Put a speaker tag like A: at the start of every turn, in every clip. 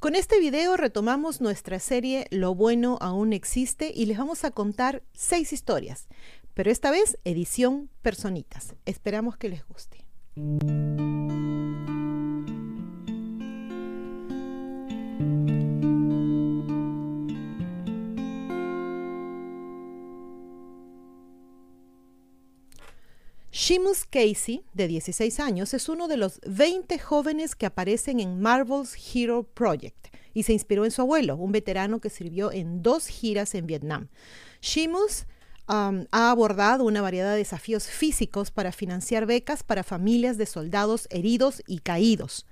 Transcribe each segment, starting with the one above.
A: Con este video retomamos nuestra serie Lo bueno aún existe y les vamos a contar seis historias, pero esta vez edición personitas. Esperamos que les guste. Seamus Casey, de 16 años, es uno de los 20 jóvenes que aparecen en Marvel's Hero Project y se inspiró en su abuelo, un veterano que sirvió en dos giras en Vietnam. Seamus um, ha abordado una variedad de desafíos físicos para financiar becas para familias de soldados heridos y caídos.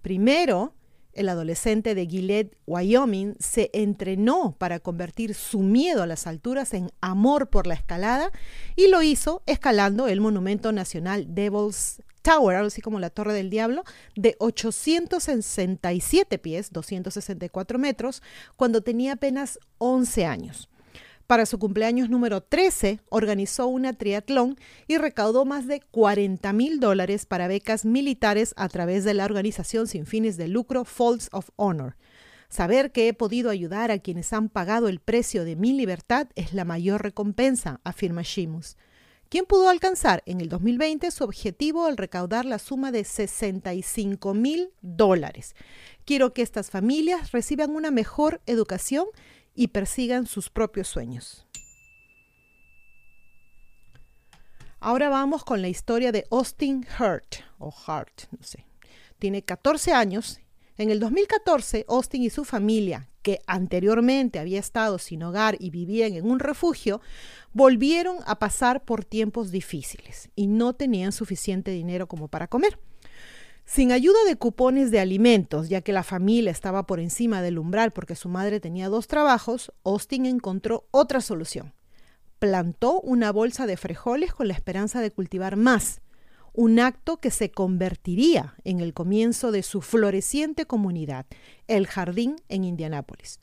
A: Primero, el adolescente de Gillette, Wyoming, se entrenó para convertir su miedo a las alturas en amor por la escalada y lo hizo escalando el monumento nacional Devil's Tower, así como la Torre del Diablo, de 867 pies, 264 metros, cuando tenía apenas 11 años. Para su cumpleaños número 13, organizó una triatlón y recaudó más de 40 mil dólares para becas militares a través de la organización sin fines de lucro Falls of Honor. Saber que he podido ayudar a quienes han pagado el precio de mi libertad es la mayor recompensa, afirma Shimus. ¿Quién pudo alcanzar en el 2020 su objetivo al recaudar la suma de 65 mil dólares. Quiero que estas familias reciban una mejor educación y persigan sus propios sueños. Ahora vamos con la historia de Austin Hurt, o Hart, no sé. Tiene 14 años. En el 2014, Austin y su familia, que anteriormente había estado sin hogar y vivían en un refugio, volvieron a pasar por tiempos difíciles y no tenían suficiente dinero como para comer. Sin ayuda de cupones de alimentos, ya que la familia estaba por encima del umbral porque su madre tenía dos trabajos, Austin encontró otra solución. Plantó una bolsa de frijoles con la esperanza de cultivar más, un acto que se convertiría en el comienzo de su floreciente comunidad, el Jardín en Indianápolis.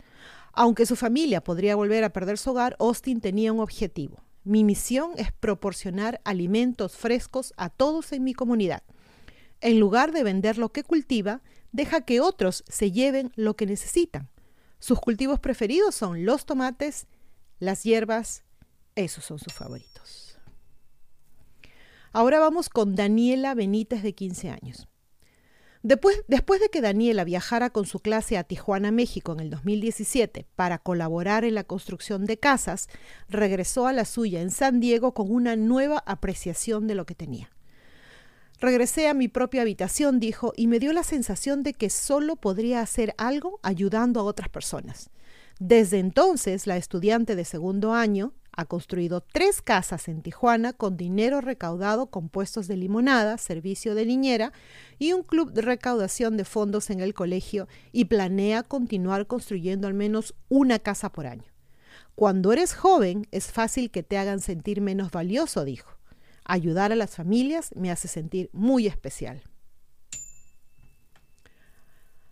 A: Aunque su familia podría volver a perder su hogar, Austin tenía un objetivo. Mi misión es proporcionar alimentos frescos a todos en mi comunidad. En lugar de vender lo que cultiva, deja que otros se lleven lo que necesitan. Sus cultivos preferidos son los tomates, las hierbas, esos son sus favoritos. Ahora vamos con Daniela Benítez de 15 años. Después, después, de que Daniela viajara con su clase a Tijuana, México en el 2017 para colaborar en la construcción de casas, regresó a la suya en San Diego con una nueva apreciación de lo que tenía. Regresé a mi propia habitación, dijo, y me dio la sensación de que solo podría hacer algo ayudando a otras personas. Desde entonces, la estudiante de segundo año ha construido tres casas en Tijuana con dinero recaudado con puestos de limonada, servicio de niñera y un club de recaudación de fondos en el colegio y planea continuar construyendo al menos una casa por año. Cuando eres joven es fácil que te hagan sentir menos valioso, dijo. Ayudar a las familias me hace sentir muy especial.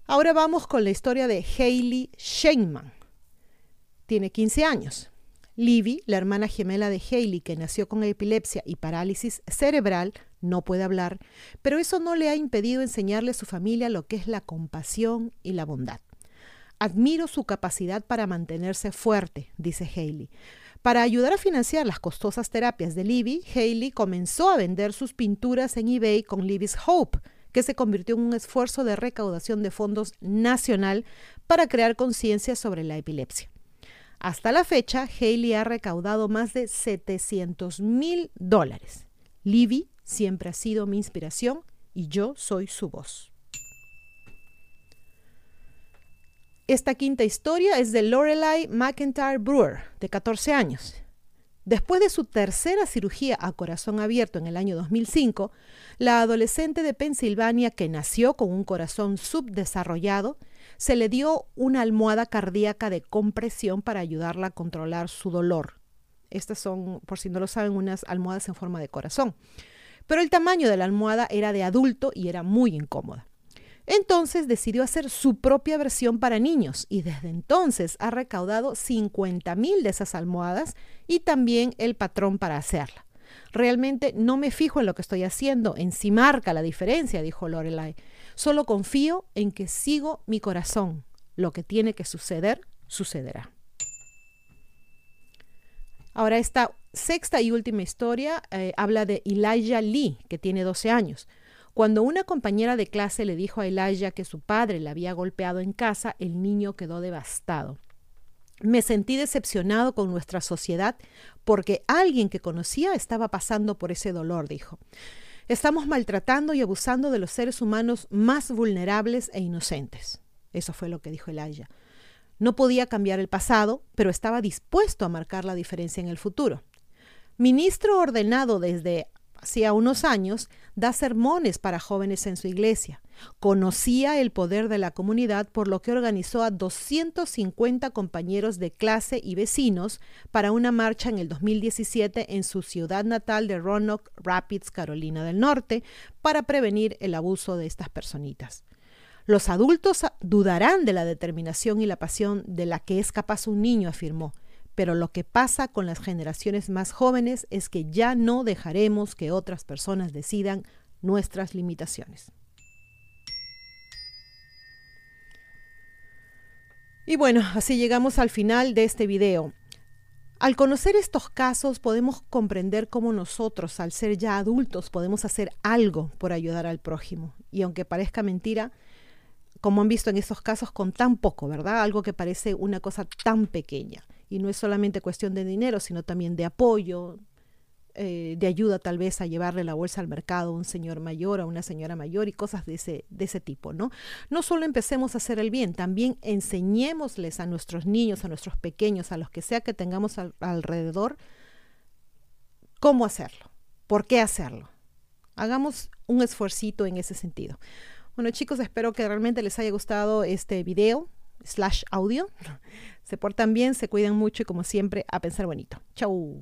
A: Ahora vamos con la historia de Hailey Sheinman. Tiene 15 años. Livy, la hermana gemela de Hailey, que nació con epilepsia y parálisis cerebral, no puede hablar, pero eso no le ha impedido enseñarle a su familia lo que es la compasión y la bondad. Admiro su capacidad para mantenerse fuerte, dice Hailey. Para ayudar a financiar las costosas terapias de Libby, Haley comenzó a vender sus pinturas en eBay con Libby's Hope, que se convirtió en un esfuerzo de recaudación de fondos nacional para crear conciencia sobre la epilepsia. Hasta la fecha, Haley ha recaudado más de 700 mil dólares. Libby siempre ha sido mi inspiración y yo soy su voz. Esta quinta historia es de Lorelai McIntyre Brewer, de 14 años. Después de su tercera cirugía a corazón abierto en el año 2005, la adolescente de Pensilvania que nació con un corazón subdesarrollado, se le dio una almohada cardíaca de compresión para ayudarla a controlar su dolor. Estas son, por si no lo saben, unas almohadas en forma de corazón. Pero el tamaño de la almohada era de adulto y era muy incómoda. Entonces decidió hacer su propia versión para niños y desde entonces ha recaudado 50 mil de esas almohadas y también el patrón para hacerla. Realmente no me fijo en lo que estoy haciendo, en si marca la diferencia, dijo Lorelai. Solo confío en que sigo mi corazón. Lo que tiene que suceder, sucederá. Ahora, esta sexta y última historia eh, habla de Elijah Lee, que tiene 12 años. Cuando una compañera de clase le dijo a Elijah que su padre le había golpeado en casa, el niño quedó devastado. Me sentí decepcionado con nuestra sociedad porque alguien que conocía estaba pasando por ese dolor, dijo. Estamos maltratando y abusando de los seres humanos más vulnerables e inocentes. Eso fue lo que dijo Elijah. No podía cambiar el pasado, pero estaba dispuesto a marcar la diferencia en el futuro. Ministro ordenado desde hacía unos años, da sermones para jóvenes en su iglesia. Conocía el poder de la comunidad, por lo que organizó a 250 compañeros de clase y vecinos para una marcha en el 2017 en su ciudad natal de Roanoke Rapids, Carolina del Norte, para prevenir el abuso de estas personitas. Los adultos dudarán de la determinación y la pasión de la que es capaz un niño, afirmó, pero lo que pasa con las generaciones más jóvenes es que ya no dejaremos que otras personas decidan nuestras limitaciones. Y bueno, así llegamos al final de este video. Al conocer estos casos podemos comprender cómo nosotros, al ser ya adultos, podemos hacer algo por ayudar al prójimo. Y aunque parezca mentira, como han visto en estos casos, con tan poco, ¿verdad? Algo que parece una cosa tan pequeña. Y no es solamente cuestión de dinero, sino también de apoyo, eh, de ayuda tal vez a llevarle la bolsa al mercado a un señor mayor, a una señora mayor y cosas de ese, de ese tipo, ¿no? No solo empecemos a hacer el bien, también enseñémosles a nuestros niños, a nuestros pequeños, a los que sea que tengamos alrededor, cómo hacerlo, por qué hacerlo. Hagamos un esfuercito en ese sentido. Bueno chicos, espero que realmente les haya gustado este video slash audio. Se portan bien, se cuidan mucho y como siempre, a pensar bonito. Chau.